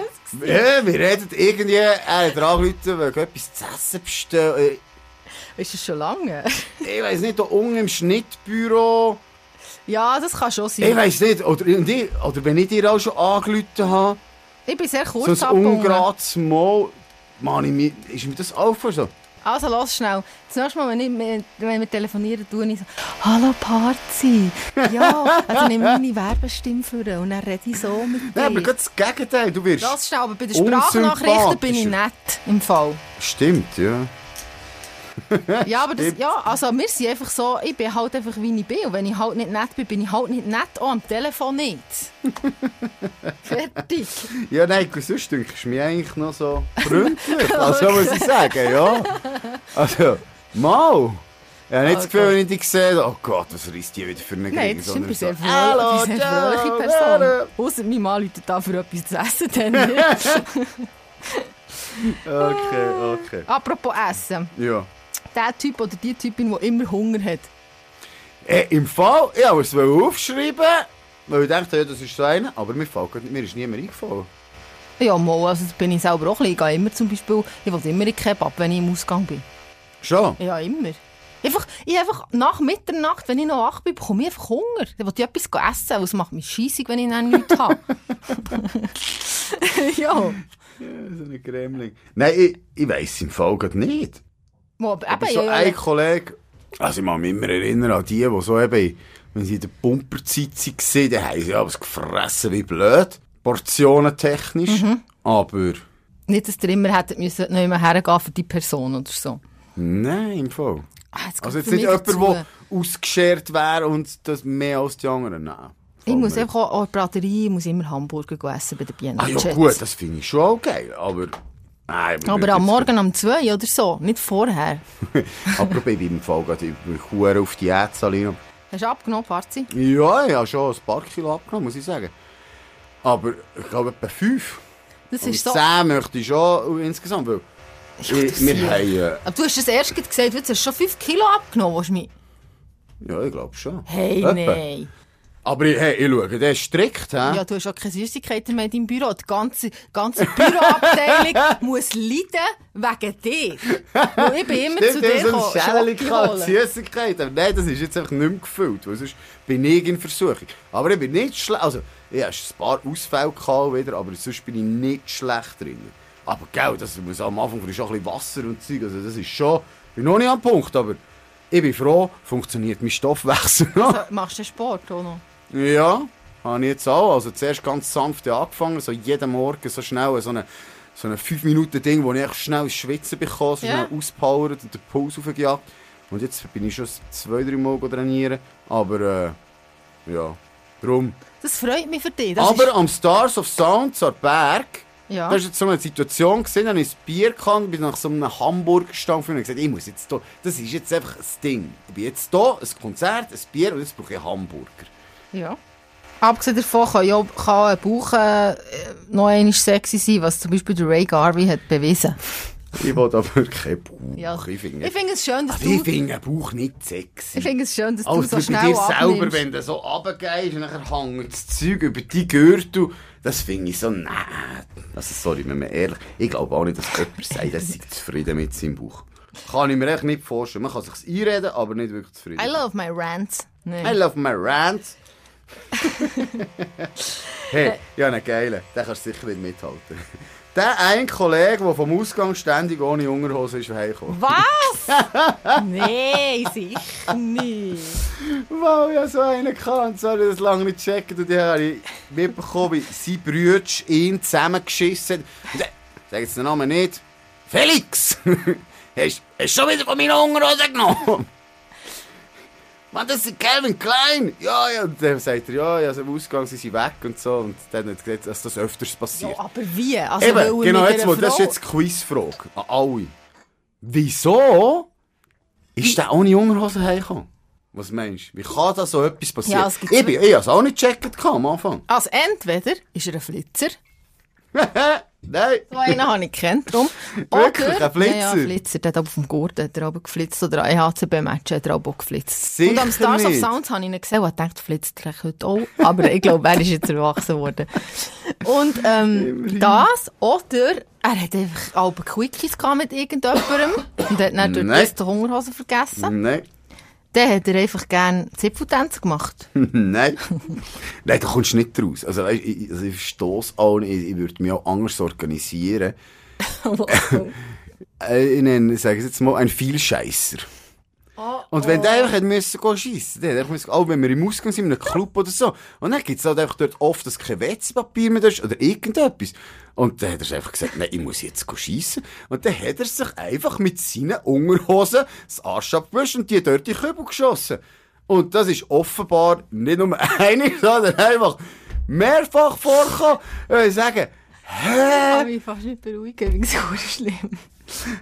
Hä? Wir reden irgendwie, er hat angerufen, weil etwas zu essen bestellen. Ist das schon lange? Ich weiss nicht, da unten im Schnittbüro. ja, das kann schon Ich sein. weiss nicht, oder, ich, oder wenn ich dir auch schon angerufen habe, Ich bin sehr so kurz ein abgebunden. ungerades Mal, Mann, mir- ist mir das aufgefallen? So? Also, lass schnell. Das nächste Mal, wenn, ich, mit- wenn wir telefonieren, tue ich so, «Hallo Parzi!» Ja, also nehme ich meine Werbestimme vor und dann rede ich so mit dir. Ja, aber gerade das Gegenteil, du wirst... Das schnell, aber bei den Sprachnachrichten bin ich nett im Fall. Stimmt, ja. Ja, aber das, ja, also wir sind einfach so, ich bin halt einfach wie ich bin. Und wenn ich halt nicht nett bin, bin ich halt nicht nett, auch am Telefon nicht. Fertig. Ja, nein, sonst denkst du mich eigentlich noch so freundlich. also muss ich sagen, ja. Also, mal. Ich habe nicht das Gefühl, wenn ich dich sehe, oh Gott, was reißt die wieder für eine Nein, Gegend, das ist immer sehr so, fröhlich, «Hallo, eine sehr ciao, fröhliche Bären.» Person. Außer mein Mann läutet da für etwas zu essen. Dann. Okay, okay. Apropos Essen. Ja. Der Typ oder die Typin, die immer Hunger hat. Äh, Im Fall, ich wollte es aufschreiben, weil ich dachte, ja, das ist so einer, aber mir, fällt, mir ist niemand eingefallen. Ja, mal, also das bin ich selber auch ein bisschen. Ich gehe immer zum Beispiel, ich will immer in Kebab, wenn ich im Ausgang bin. Schon? Ja, immer. Einfach, ich einfach nach Mitternacht, wenn ich noch wach bin, bekomme ich einfach Hunger. Dann will ich etwas essen, weil es macht mich scheissig, wenn ich dann nichts habe. ja. So ein Gremling. Nein, ich, ich weiss im Fall nicht. Wo, aber so ja, ein Kollege, also ich kann mich immer erinnern an die, die so eben, wenn sie in der Pumperzeit waren, dann haben sie aber gefressen wie blöd. Portionentechnisch. Mhm. Aber nicht, dass ihr immer hättet müssen, noch immer hergehen für die Person oder so. nein, im Fall. Ah, jetzt Also jetzt nicht jemand, der ausgeschert wäre und das mehr als die anderen. Nein. Ich muss einfach auch an der Braterie, ich muss immer Hamburger essen bei der Bienen. Ah ja gut, das finde ich schon auch geil, aber... Nein, Aber am Morgen um zwei oder so, nicht vorher. Apropos, ich bin im Fall gerade über Kuh auf die Salino. Hast du abgenommen, Parzi? Ja, ich habe schon ein paar Kilo abgenommen, muss ich sagen. Aber ich glaube etwa fünf. Das Und ist so... zehn möchte ich schon insgesamt, weil ich, wir haben... Äh, Aber du hast es erst gesagt, du hast schon 5 Kilo abgenommen, willst du mich... ja, ich glaube schon. Hey, nein. Aber ich, hey, ich schaue, der ist strikt, hä? Ja, du hast auch keine Süßigkeiten mehr in deinem Büro. Die ganze, ganze Büroabteilung muss leiden wegen dir. Weil ich bin immer zu Stimmt, dir ich habe so gekommen, ein Schälchen Schoki gehabt, holen. Süßigkeit. Aber nein, das ist jetzt einfach nicht mehr gefüllt, weil sonst bin ich in Versuchung. Aber ich bin nicht schlecht, also ich hatte ein paar Ausfälle gehabt wieder, aber sonst bin ich nicht schlecht drin. Aber gell, das muss am Anfang ist auch ein bisschen Wasser und Zeug, also das ist schon, ich bin noch nicht am Punkt, aber ich bin froh, funktioniert mein Stoffwechsel noch. Also, machst du Sport auch noch? Ja, habe ich jetzt auch. Also zuerst ganz sanft angefangen, so jeden Morgen so schnell so eine, so eine 5-Minuten-Ding, wo ich schnell ins Schwitzen bekomme, so schnell auspowert und den Puls aufgejagt. Und jetzt bin ich schon zwei, drei Mal trainieren. Aber äh, ja, drum. Das freut mich für dich. Das Aber am Stars of Sound, zur Berg, Ja. Da war jetzt so eine Situation, gesehen, habe ich ein Bier gehabt, bin nach so einem Hamburger gestanden und gesagt, ich muss jetzt hier, das ist jetzt einfach das Ding. Ich bin jetzt hier, ein Konzert, ein Bier und jetzt brauche ich einen Hamburger. Ja. Abgesehen davon kann, ja, kann ein Bauch äh, noch einmal sexy sein, was zum Beispiel der Ray Garvey hat bewiesen. Ich will aber keinen Bauch. Ja. Ich finde Ich finde es schön, dass ich du... finde einen Bauch nicht sexy. Ich finde es schön, dass du Also so bei schnell dir selber, wenn du so runtergehst und dann hängt das Zeug über die Gürtel, das finde ich so, nein. Also sorry, wenn man ehrlich, ich glaube auch nicht, dass jemand sagt, er sei zufrieden mit seinem Bauch. Kann ich mir echt nicht vorstellen. Man kann sich einreden, aber nicht wirklich zufrieden. I love my rants. Nee. I love my rants. hey, ja, einen geilen. Den kannst du sicher nicht mithalten. Der ein Kollege, der vom Ausgang ständig ohne Unterhose ist heimgekommen. Was? nee, sicher nicht. Wow, ja, so einen gehabt. So habe ich das lange nicht gecheckt. Und dann habe ich mitbekommen, wie sein Brüder ihn zusammengeschissen hat. Sag jetzt den Namen nicht. Felix! hast du schon wieder von meiner Unterhose genommen? Mann, das ist Calvin Klein! Ja, ja. Und dann sagt er, ja, ja, also im Ausgang sind sie weg und so. Und dann hat er gesagt, dass das öfters passiert. Ja, aber wie? Also, Eben, genau, jetzt, wo- das ist Frau- jetzt die Quizfrage an alle. Wieso ist der ohne Unterhose heimgekommen? Was meinst du? Wie kann da so etwas passieren? Ja, ich bin, ich habe es auch nicht gecheckt am Anfang. Also entweder ist er ein Flitzer, Nein. so einen habe ich gekannt, drum. Wirklich? Oder, Ein Flitzer? Ja, ja, Flitzer, der hat auf dem Gurt hat er aber geflitzt, oder ein HCB-Match hat er auch geflitzt. Sicher Und am Stars of nicht. Sounds habe ich ihn gesehen und dachte, flitzt er heute auch, aber ich glaube, er ist jetzt erwachsen worden. Und ähm, das, oder er hat einfach alle Quickies gehabt mit irgendjemandem und hat dann durch das die Hungerhose vergessen. Nein. Dann hat er einfach gerne Zipfeltänze gemacht. Nein. Nein, da kommst du nicht raus. Also, ich, also ich verstehe es auch nicht. Ich, ich würde mich auch anders organisieren. Äh, ich nenne, sage ich jetzt mal, ein Vielscheisser. Und wenn der einfach hätte müssen gehen schiessen, dann hätte müssen, auch wenn wir im Ausgang sind, in einem Club oder so, und dann gibt's halt einfach dort oft, dass kein WC-Papier mehr da ist, oder irgendetwas. Und dann hat er einfach gesagt, nein, ich muss jetzt schiessen. Und dann hat er sich einfach mit seinen Unterhosen das Arsch abgewischt und die dort in die Kübel geschossen. Und das ist offenbar nicht nur eine, sondern einfach mehrfach vorgekommen. Und ich sage, Ich hä? kann mich fast nicht beruhigen, weil es so schlimm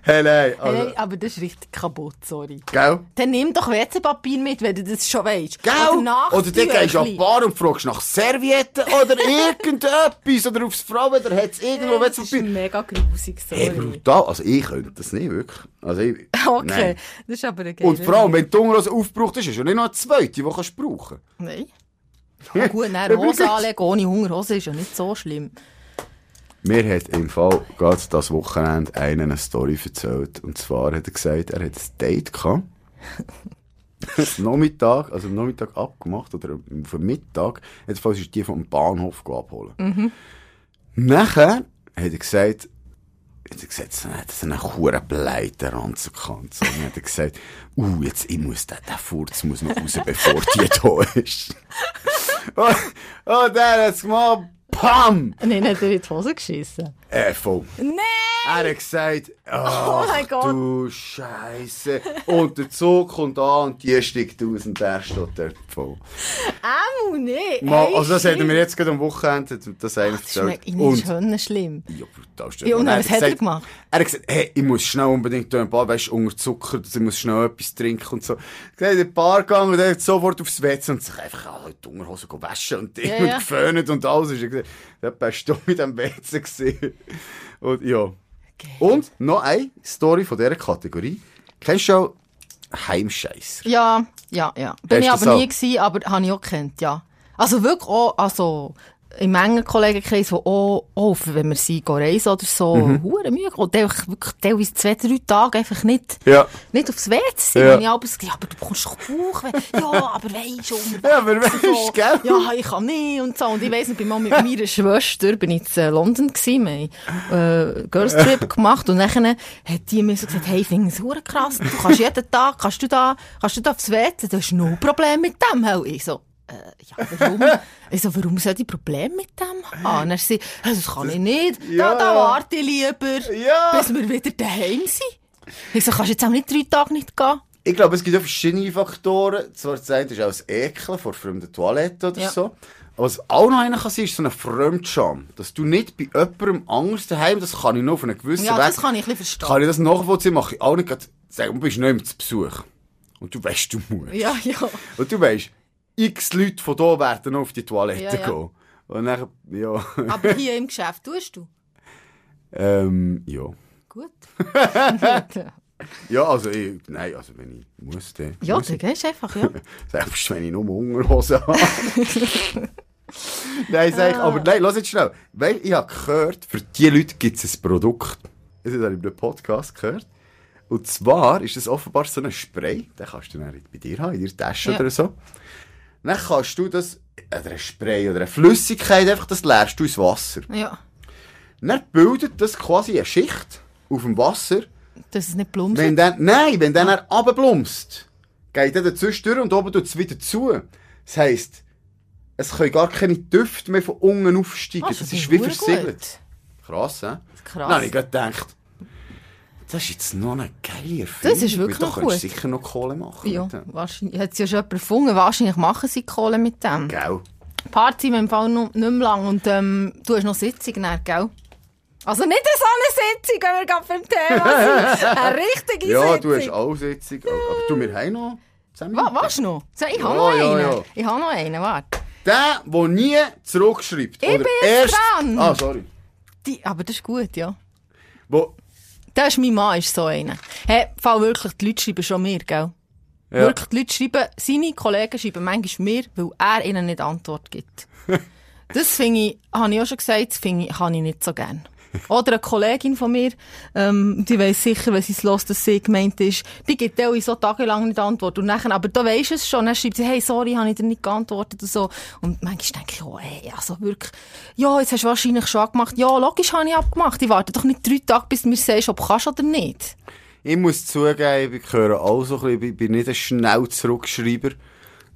Hey, nein, also, hey, aber das ist richtig kaputt, sorry. gell? Dann nimm doch WC-Papier mit, wenn du das schon weißt. Gell? Oder, Oder dann gehst du an die. Bar und fragst nach Servietten oder irgendetwas. Oder aufs Frauenwetter hat es irgendwo Das ist WC-Papier. mega grusig, sorry. Hey, brutal. Also ich könnte das nicht, wirklich. Also ich, Okay, Nein. das ist aber geiler Und vor allem, wenn die Unterhose aufgebraucht ist, ist ja nicht noch eine zweite, die du kannst brauchen Nein. Ja, gut, dann Hose anlegen ohne Hungerhose ist ja nicht so schlimm. Mir hat im Fall gerade das Wochenende einer eine Story erzählt. Und zwar hat er gesagt, er hat ein Date gehabt. Nachmittag, also am Nachmittag abgemacht, oder am Mittag. Jedenfalls ist die vom Bahnhof abholen. Nachher hat er gesagt, hat er gesagt, so, hat er so einen huren Pleiteranzug gehabt. So, und dann hat er gesagt, uh, jetzt, ich muss den, den Furz muss noch raus, bevor die da ist. und, und dann hat es gemacht, PAM! Nein, hat er in die Hose geschissen. Äh, voll. Nein! Er hat gesagt, ach mein Gott. du Scheiße. Und der Zug kommt an und die steigt aus und der steht dort voll. Au, nee. Mal, ey, also das hätten wir jetzt gerade am Wochenende das eigentlich Das ist mir Schöne schlimm. Ja, brutal Ja, und Und was hat er gemacht? Er hat gesagt, hey, ich muss schnell unbedingt ein paar, weißt du, unter Zucker, ich muss schnell etwas trinken und so. Er hat in die Bar gegangen und er hat sofort aufs WC und sich einfach alle die Unterhose waschen und Ding Ja, und ja. geföhnt und alles. Ist da bist du mit dem WC gesehen. Und ja. Und noch eine Story von dieser Kategorie. Kennst du auch Heimscheißer? Ja, ja, ja. Bin Hast ich aber das nie gewesen, aber habe ich auch gekannt, ja. Also wirklich auch, also, im engen Kollegenkreis, wo auch, auch wenn wir sie reisen oder so, Mhm. hure Mühe und einfach wirklich teilweise zwei, drei Tage einfach nicht, Ja. nicht aufs WC sind. Ja. Und ich habe ja, aber du bekommst doch Bauch. Ja, aber weisst du, Ja, aber weisst, so, gell? Ja, ich kann nicht und so. Und ich weiss, bin mal mit meiner Schwester, bin ich in London gewesen, wir haben, äh, Girls Trip gemacht und dann hat die mir so gesagt, hey, ich finde es hure krass, du kannst jeden Tag, kannst du da, kannst du da aufs WC, du hast no Problem mit dem, hell. Ich so, ja, warum? ich so, warum soll ich Probleme mit dem haben? Und er sagt, «Hey, das kann ich nicht, Ja, da, da ja. warte ich lieber, Ja. bis wir wieder daheim sind. Ich so, kannst du jetzt auch nicht drei Tage nicht gehen? Ich glaube, es gibt auch verschiedene Faktoren. Zwar das eine ist auch das Ekeln vor fremden Toiletten oder Ja. so. Was auch noch einer kann sein, ist so eine Fremdscham. Dass du nicht bei jemandem anders daheim, das kann ich noch auf einen gewissen Ja, Weg. das kann ich ein bisschen verstehen. Kann ich das nachvollziehen, mache ich auch nicht gerade sagen, du bist nicht mehr zu Besuch. Und du weißt, du musst. Ja, ja. Und du weißt, x Leute von hier werden auf die Toilette Ja, ja. gehen. Und dann, ja, Aber hier im Geschäft tust du. ähm, ja. Gut. Ja, also ich, nein, also wenn ich muss, dann ja, muss dann gehst du einfach, ja. Selbst wenn ich nur Unterhose habe. nein, sag ich, aber nein, lass jetzt schnell. Weil ich habe gehört, für die Leute gibt es ein Produkt. Das habe ich in einem Podcast gehört. Und zwar ist es offenbar so ein Spray, den kannst du dann bei dir haben, in deiner Tasche Ja. oder so. Dann kannst du das, oder ein Spray oder eine Flüssigkeit, einfach das leerst du ins Wasser. Ja. Dann bildet das quasi eine Schicht auf dem Wasser. Dass es nicht plumpt. Wenn dann, nein, wenn dann er runterblumst, geht er dazwischen durch und oben tut es wieder zu. Das heisst, es können gar keine Düfte mehr von unten aufsteigen. Ah, das das ist wie versiegelt. gut. Krass, hä? Krass. Dann habe ich gedacht, das ist jetzt noch eine geile Erfindung. Das ist wirklich Da gut. sicher noch Kohle machen. Ja, wahrscheinlich. Hat es ja schon jemand erfunden. Wahrscheinlich machen sie Kohle mit dem. Gell? Party im Fall noch nicht mehr lang und ähm, du hast noch Sitzung, dann, gell? Also nicht so eine Sitzung, wenn wir gerade beim Thema sind. Eine richtige Ja, Sitzung. du hast auch Sitzung. Aber du, wir haben noch 10 Wa Minuten. was noch? So, ich Ja, habe noch ja, einen. ja. Ich habe noch einen, warte. Der, der nie zurückschreibt. Ich bin erst... dran. Ah, sorry. Die, aber das ist gut, ja. Wo... Das ist mein Mann, ist so einer. Hey, Fall wirklich, die Leute schreiben schon mir, gell? Ja. Wirklich, die Leute schreiben, seine Kollegen schreiben manchmal mir, weil er ihnen nicht Antwort gibt. das finde ich, habe ich auch schon gesagt, das finde ich, kann ich nicht so gern. Oder eine Kollegin von mir, ähm, die weiss sicher, wenn sie es los, dass sie gemeint ist, die gibt auch so tagelang nicht Antwort. Und nachher, aber da weisst es schon, dann schreibt sie, hey, sorry, habe ich dir nicht geantwortet und so. Und manchmal denke ich, oh, hey, also wirklich, ja, jetzt hast du wahrscheinlich schon abgemacht. Ja, logisch habe ich abgemacht. Ich warte doch nicht drei Tage, bis du mir sagst, ob du kannst oder nicht. Ich muss zugeben, ich gehöre auch so ein bisschen, ich bin nicht ein schnell Zurückschreiber.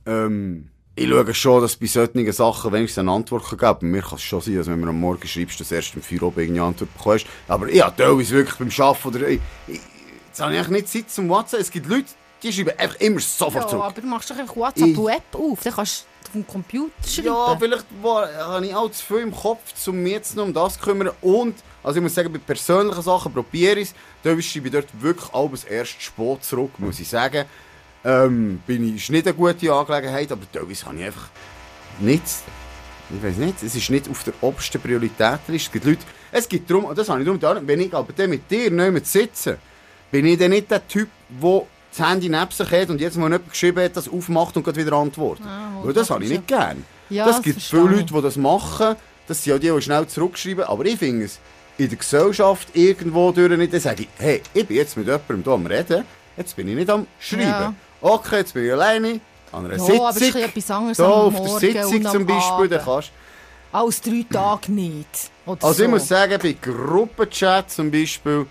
Ähm, ich schaue schon, dass bei solchen Sachen wenigstens eine Antwort geben kann. Bei mir kann es schon sein, dass wenn du am Morgen schreibst, dass du erst um 4 Uhr irgendeine Antwort bekommst. Aber ich habe teilweise wirklich beim Arbeiten oder... Ich, ich, jetzt habe ich eigentlich nicht Zeit zum WhatsApp. Es gibt Leute, die schreiben einfach immer sofort Ja, zurück. aber du machst doch einfach WhatsApp Ich- Web auf, dann kannst du auf dem Computer schreiben. Ja, vielleicht war, habe ich auch zu viel im Kopf, um mich jetzt noch um das zu kümmern. Und, also ich muss sagen, bei persönlichen Sachen probiere ich es. Da schreibe ich dort wirklich alles erst spät zurück, muss ich sagen. Ähm, bin ich, ist nicht eine gute Angelegenheit, aber teilweise habe ich einfach nichts. Ich weiß nicht, es ist nicht auf der obersten Prioritätenliste. Es gibt Leute, es gibt darum, das habe ich darum wenn ich aber dann mit dir nicht mehr sitze, bin ich dann nicht der Typ, der das Handy neben sich hat und jetzt mal jemand geschrieben hat, das aufmacht und gerade wieder antwortet. Ah, Weil das das habe ich nicht gern. Ja, das das gibt verstehe viele. Leute, die das machen. Das sind ja die, die schnell zurückschreiben. Aber ich finde es in der Gesellschaft irgendwo durch nicht. Dann sage ich, hey, ich bin jetzt mit jemandem hier am Reden. Jetzt bin ich nicht am Schreiben. Ja. Okay, jetzt bin ich alleine an einer Ja, Sitzung. aber es ist ein bisschen etwas anderes da auf der Sitzung zum Beispiel, dann kannst Als drei Tage nicht. Also so. ich muss sagen, bei Gruppenchat zum Beispiel,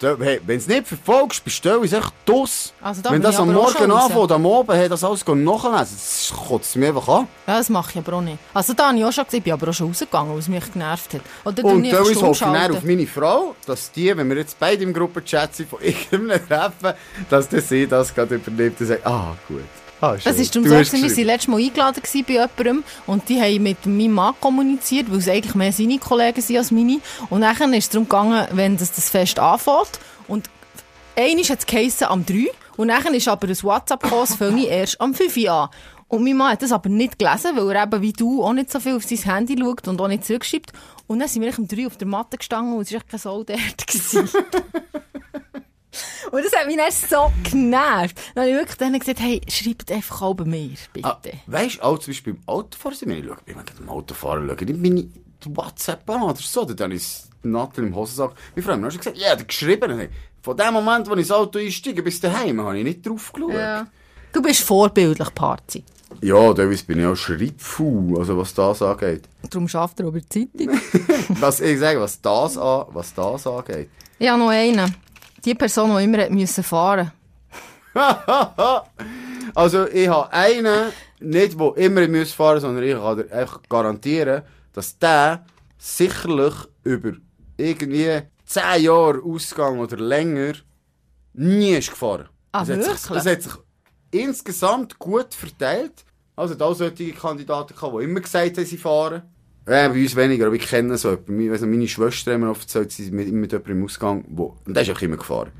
hey, wenn du es nicht verfolgst, bestellst du es echt dus. Also da Wenn das am Morgen anfängt, am Abend, hey, das alles nachlesen, das kotzt mich einfach an. Ja, das mache ich aber auch nicht. Also da habe ich auch schon gesehen, ich bin aber auch schon rausgegangen, weil es mich genervt hat. Oder Und teilweise Stumm hoffe ich auf meine Frau, dass die, wenn wir jetzt beide im Gruppenchat sind, von irgendeinem Treffen, dass der sie das gerade überlebt und sagt, ah, gut. Ah. Das ist darum so, gewesen, wir waren letztes Mal eingeladen bei jemandem und die haben mit meinem Mann kommuniziert, weil es eigentlich mehr seine Kollegen sind als meine. Und dann ist es darum gegangen, wenn das, das Fest anfängt und einmal hat es geheissen am 3 und dann ist aber ein WhatsApp gekommen, das fange ich erst am 5 Uhr an. Und mein Mann hat das aber nicht gelesen, weil er eben wie du auch nicht so viel auf sein Handy schaut und auch nicht zurückschreibt. Und dann sind wir um 3 auf der Matte gestanden und es war echt kein Soul dort. Und das hat mich dann so genervt. Dann habe ich wirklich denen gesagt, hey, schreibt einfach bei mir, bitte. Ah, weißt du, auch zum Beispiel beim Autofahren, sind wir- ich schaue, ich meine, beim Autofahren schaue ich nicht meine WhatsApp an oder so, dann ist Nathalie im Hosensack. Meine Frau hat schon gesagt, ja, der geschrieben. Von dem Moment, wo ich ins Auto einsteige bis daheim, habe ich nicht drauf geschaut. Ja. Du bist vorbildlich, Party. Ja, teilweise bin ich auch schreibfaul, also was das angeht. Darum schafft er über die Zeitung. Was ich sage, was das, an, was das angeht. habe noch einen. Die Person, die immer müssen fahren Also, ich habe einen, nicht, der immer muss fahren sondern ich kann dir einfach garantieren, dass der sicherlich über irgendwie 10 Jahre Ausgang oder länger nie ist gefahren. Ah, das, hat sich, wirklich? das hat sich insgesamt gut verteilt. Also, da solche Kandidaten die immer gesagt haben, sie fahren. Ja, bei uns weniger, aber ich kenne so jemanden. Also meine Schwester hat mir oft erzählt, sie sind mit, mit jemandem im Ausgang, wo, und der ist auch immer gefahren.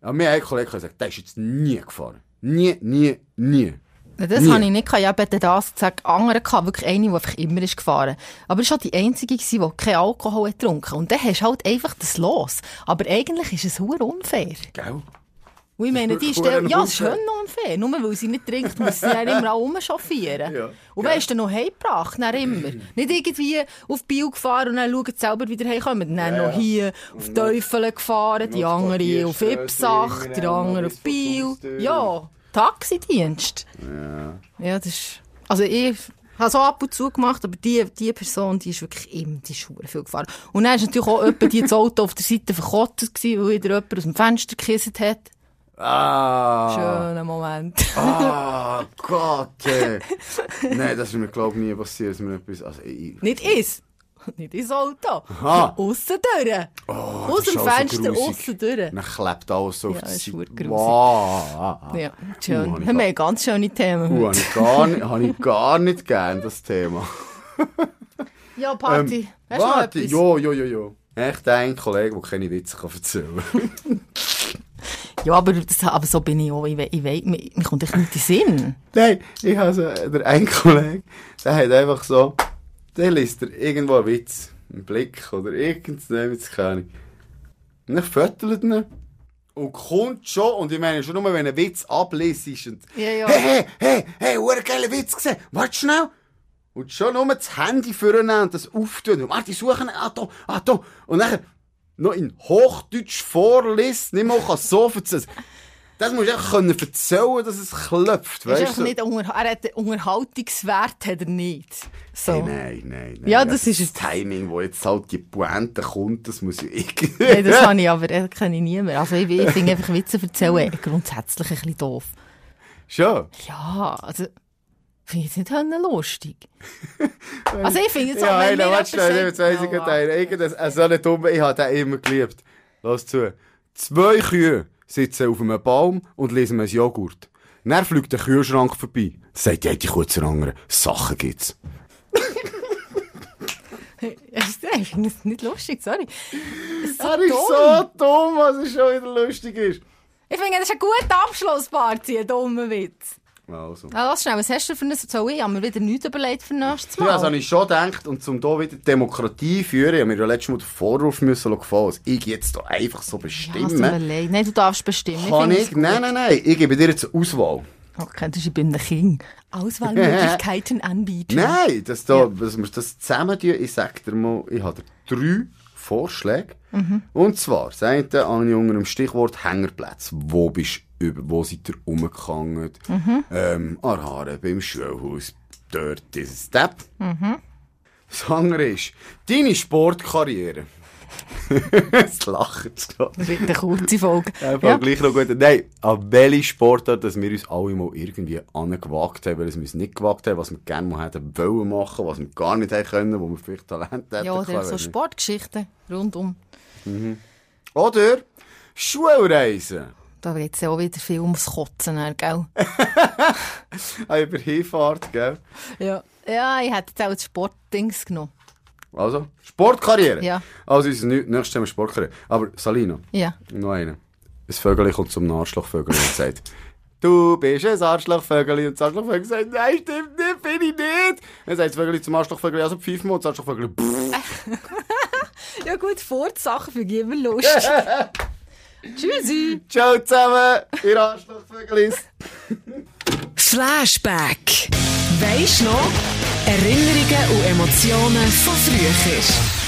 Aber mir hat ein Kollege gesagt, der ist jetzt nie gefahren. Nie, nie, nie. Das Nie. habe ich nicht gehabt. Ich habe eben das gesagt. Andere gehabt, wirklich eine, die einfach immer ist gefahren. Aber es war die einzige, die keinen Alkohol hat getrunken. Und dann hast du halt einfach das los. Aber eigentlich ist es sehr unfair. Gell? Und ich meine, die Stelle, ja, es ist schon unfair. Nur weil sie nicht trinkt, muss sie dann immer auch rumchauffieren. Ja. Und wer ist dann noch heimgebracht? Dann immer. Nicht irgendwie auf Biel gefahren und dann schauen sie selber wieder heimkommen. Dann Ja. noch hier auf Teufel gefahren, die Noch andere auf Ipsach, die noch andere auf. Haustür. Ja, Taxidienst. Ja. Ja, das ist... Also ich habe so ab und zu gemacht, aber die, die Person, die ist wirklich immer die Schuhe viel gefahren. Und dann ist natürlich auch jemand, die das Auto auf der Seite verkottet gewesen, weil wieder jemand aus dem Fenster gekisset hat. Ah. Schöner Moment. Ah, Gott. Ey. Nein, das ist mir, glaube ich, nie passiert. Dass mir etwas, also, ich, Nicht ins. Nicht ins Auto. Aha. Aussen durch. Oh, Aus ist dem so Fenster grusig. aussen durch. Dann klebt alles so auf Ja, ist Seite. verdammt grusig. Wow. Ja, Uh, schön. ich Wir haben ganz schöne Themen Uh, heute. habe ich, gar nicht- habe ich gar nicht gern, das Thema. Ja, Party. Hast du noch Ähm, etwas? jo, jo, jo, jo. Echt ein Kollege, der keine Witze kann erzählen kann. Ja, aber, das, aber so bin ich auch. Ich, we- ich weiß, mir, mir kommt echt nicht in den Sinn. Nein, ich habe so, der ein Kollege, der hat einfach so, der liest er irgendwo einen Witz, einen Blick oder irgendwas, keine Ahnung. Und dann fötelt ihn und kommt schon, und ich meine schon nur, wenn ein Witz abliest ist und Ja, ja. hey, hey, hey, hey, hure geiler Witz gesehen, warte schnell. Und schon nur das Handy vornehmen und das auftun. Und warte, ich suche ihn, ah, da, ah, da. Und dann noch in Hochdeutsch vorliest, nicht mal kann so erzählen. Das musst du einfach können erzählen, dass es klopft, Ist weißt du? nicht unter, er hat Unterhaltungswert hat er nicht. So. Hey, nein, nein, nein. Ja, das ist das es. Timing, wo jetzt halt die Pointe kommt, das muss ich irgendwie... Nein, das kann ich aber, das kann ich nie mehr. Also ich, ich finde einfach Witze erzählen grundsätzlich ein bisschen doof. Schon? Ja, also, finde ich jetzt nicht lustig. also ich finde jetzt auch, Ja, wenn mir warte schnell, jetzt weiss ich gerade einen. Irgendein, äh, so einen dummen, ich habe den immer geliebt. Lass zu. Zwei Kühe sitzen auf einem Baum und lesen einen Joghurt. Dann fliegt der Kühlschrank vorbei. Sagt eine Kuh zur anderen, Sachen gibt's. Ich finde es nicht lustig, sorry. Das ist so Er ist dumm. so dumm, was es schon wieder lustig ist. Ich finde, das ist ein guter Abschlussparty, ein dummer Witz. Also. Ja, lass schnell, was hast du für ein... Soll ich? Ich habe mir wieder nichts überlegt für nächstes Mal. Ja, das habe ich schon gedacht. Und um hier wieder Demokratie zu führen, ich habe mir ja letztes Mal den Vorwurf müssen gefallen, dass ich jetzt da einfach so Ja, bestimme. es tut mir leid. Nein, du darfst bestimmen. Kann ich? gut. Nein, nein, nein. Ich gebe dir jetzt eine Auswahl. Okay, das ist, ich bin der King. Auswahlmöglichkeiten anbieten. Nein, dass, da, Ja. dass wir das zusammen tun. Ich sage dir mal, ich habe drei Vorschläge. Und zwar, das eine habe ich unter dem Stichwort Hängerplätze. Wo bist du, über- wo seid ihr rumgegangen? Ähm, an der Haare, beim Schulhaus, dort, dieses Step. Das andere ist, deine Sportkarriere. Es lacht gerade. Das wird eine kurze Folge. Einfach Ja. gleich noch gut. Nein, an welche Sportart, dass wir uns alle mal irgendwie angewagt haben, weil wir es nicht gewagt haben, was wir gerne mal hätten wollen machen, was wir gar nicht hätten können, wo wir vielleicht Talent hätten. Ja, oder so. Sportgeschichten rundum. Oder Schulreisen. Da wird es ja auch wieder viel ums Kotzen, dann, gell? Ah, über Hinfahrt, gell? Ja. Ja, ich hätte jetzt auch das Sportdings genommen. Also, Sportkarriere. Ja. Also, unser nü- nächstes Thema Sportkarriere. Aber, Salina, Ja. noch eine. Ein Vögel kommt zum Arschlochvögel und sagt, du bist ein Arschlochvögel. Und das Arschlochvögel sagt, nein, stimmt nicht, bin ich nicht. Dann sagt das Vögel zum Arschlochvögel, also pfeifen wir und das Arschlochvögel. Ja gut, Fortsachen für immer lustig. Tschüssi. Ciao zusammen, ihr Arschlochvögelis. Flashback. Weisst noch? Erinnerungen und Emotionen von früher.